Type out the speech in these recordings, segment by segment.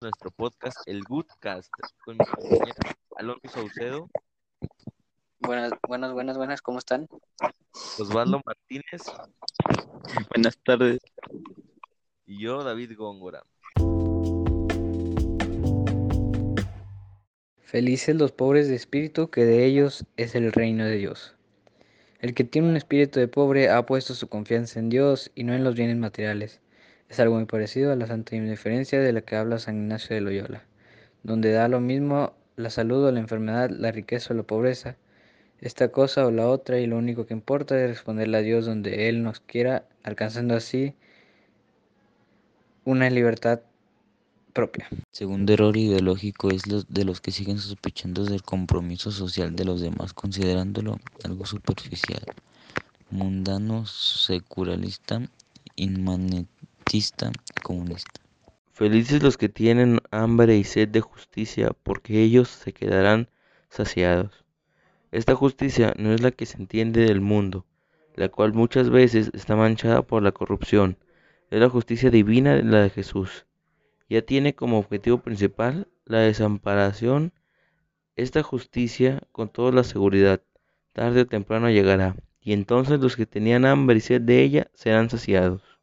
nuestro podcast, el Goodcast, con mi compañero Alonso Saucedo, Buenas, buenas, buenas, buenas, ¿cómo están? Osvaldo Martínez Buenas tardes. y yo, David Góngora. Felices los pobres de espíritu, que de ellos es el reino de Dios. El que tiene un espíritu de pobre ha puesto su confianza en Dios y no en los bienes materiales. Es algo muy parecido a la santa indiferencia de la que habla San Ignacio de Loyola, donde da lo mismo la salud o la enfermedad, la riqueza o la pobreza, esta cosa o la otra, y lo único que importa es responderle a Dios donde Él nos quiera, alcanzando así una libertad propia. Segundo error ideológico es los de los que siguen sospechando del compromiso social de los demás, considerándolo algo superficial, mundano, secularista, Felices los que tienen hambre y sed de justicia, porque ellos se quedarán saciados. Esta justicia no es la que se entiende del mundo, la cual muchas veces está manchada por la corrupción. Es la justicia divina la de Jesús. Ya tiene como objetivo principal la desamparación. Esta justicia, con toda la seguridad, tarde o temprano llegará, y entonces los que tenían hambre y sed de ella serán saciados.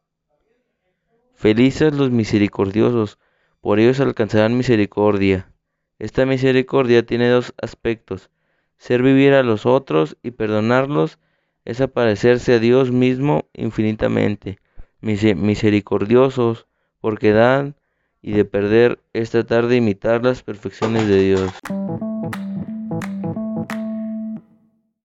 Felices los misericordiosos, por ellos alcanzarán misericordia. Esta misericordia tiene dos aspectos. Ser vivir a los otros y perdonarlos es aparecerse a Dios mismo infinitamente. Mise- Misericordiosos, porque dan y de perder es tratar de imitar las perfecciones de Dios.